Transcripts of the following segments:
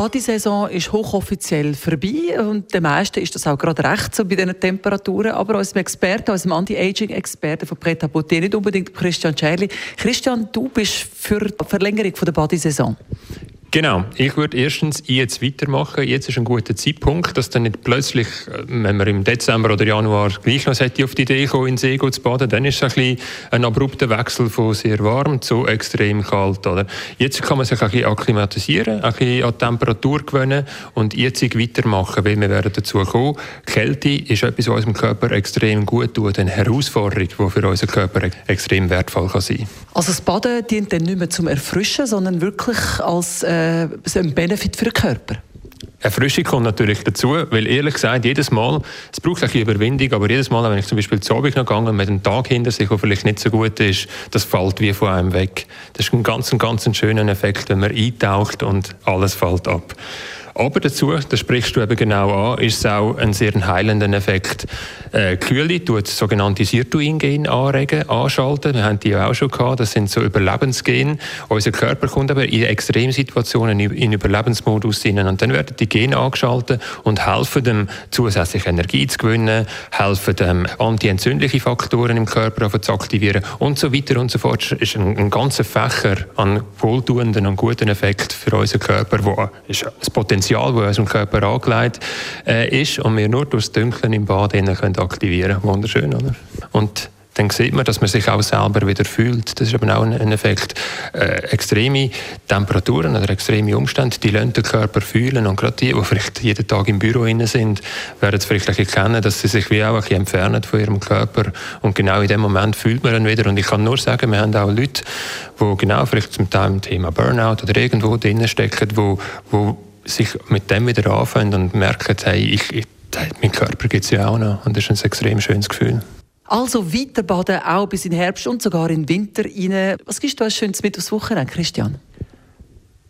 Badesaison ist hochoffiziell vorbei und den meisten ist das auch gerade recht so bei diesen Temperaturen. Aber unserem Experten, unserem Anti-Aging-Experten von Preta nicht unbedingt Christian Scherli. Christian, du bist für die Verlängerung der Badesaison. Genau. Ich würde erstens jetzt weitermachen. Jetzt ist ein guter Zeitpunkt, dass dann nicht plötzlich, äh, wenn man im Dezember oder Januar gleich noch hätte auf die Idee kommen, in den See zu baden, dann ist es ein, bisschen ein abrupter Wechsel von sehr warm zu extrem kalt. Oder? Jetzt kann man sich ein bisschen akklimatisieren, ein bisschen an die Temperatur gewöhnen und jetzt weitermachen, weil wir werden dazu kommen. Kälte ist etwas, was unserem Körper extrem gut tut, eine Herausforderung, die für unseren Körper extrem wertvoll kann sein. Also das Baden dient dann nicht mehr zum Erfrischen, sondern wirklich als äh, äh, ein Benefit für den Körper? Erfrischung kommt natürlich dazu, weil ehrlich gesagt, jedes Mal, es braucht ein Überwindung, aber jedes Mal, wenn ich zum Beispiel zu Abend noch gegangen mit einem Tag hinter sich, der vielleicht nicht so gut ist, das fällt wie von einem weg. Das ist ein ganz, ganz schöner Effekt, wenn man eintaucht und alles fällt ab. Aber dazu, das sprichst du eben genau an, ist es auch ein sehr heilender Effekt. Äh, Kühle tut sogenannte Sirtuin-Gen anregen, anschalten. Wir haben die auch schon gehabt. Das sind so Überlebensgene. Unser Körper kommt aber in Extremsituationen in Überlebensmodus hinein. Und dann werden die Gene angeschaltet und helfen dem, zusätzlich Energie zu gewinnen, helfen dem, antientzündliche Faktoren im Körper zu aktivieren und so weiter und so fort. Das ist ein, ein ganzer Fächer an wohltuenden und guten Effekten für unseren Körper, wo das Potenzial Potenzial, das unserem Körper angelegt äh, ist und wir nur durch das Dunkeln im Bad können aktivieren können. Wunderschön, oder? Und dann sieht man, dass man sich auch selber wieder fühlt. Das ist eben auch ein Effekt. Äh, extreme Temperaturen oder extreme Umstände, die lassen den Körper fühlen. Und gerade die, die vielleicht jeden Tag im Büro sind, werden es vielleicht erkennen, dass sie sich wie auch ein bisschen entfernen von ihrem Körper. Und genau in dem Moment fühlt man dann wieder. Und ich kann nur sagen, wir haben auch Leute, die genau vielleicht zum Teil im Thema Burnout oder irgendwo drin stecken, wo, wo sich mit dem wieder anfangen und merken, hey, ich, ich, mein Körper gibt es ja auch noch. Und das ist ein extrem schönes Gefühl. Also weiter baden, auch bis in den Herbst und sogar in den Winter rein. Was gibst du als Schönes mit aufs Wochenende, Christian?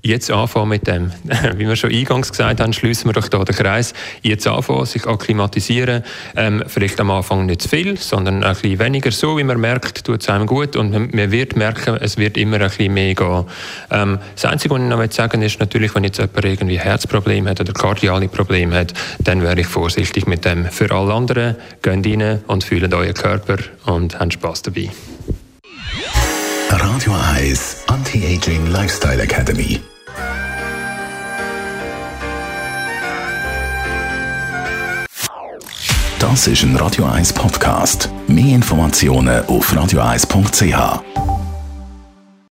Jetzt anfangen mit dem. Wie wir schon eingangs gesagt haben, schließen wir doch hier den Kreis. Jetzt anfangen, sich akklimatisieren. Ähm, vielleicht am Anfang nicht zu viel, sondern ein bisschen weniger. So wie man merkt, tut es einem gut und man wird merken, es wird immer ein bisschen mehr gehen. Ähm, das Einzige, was ich noch sagen ist natürlich, wenn jetzt jemand irgendwie Herzprobleme hat oder kardiale Probleme hat, dann wäre ich vorsichtig mit dem. Für alle anderen, geht rein und fühlt euren Körper und habt Spass dabei. Radio Eyes Anti-Aging Lifestyle Academy. Das ist ein Radio 1 Podcast. Mehr Informationen auf radio1.ch.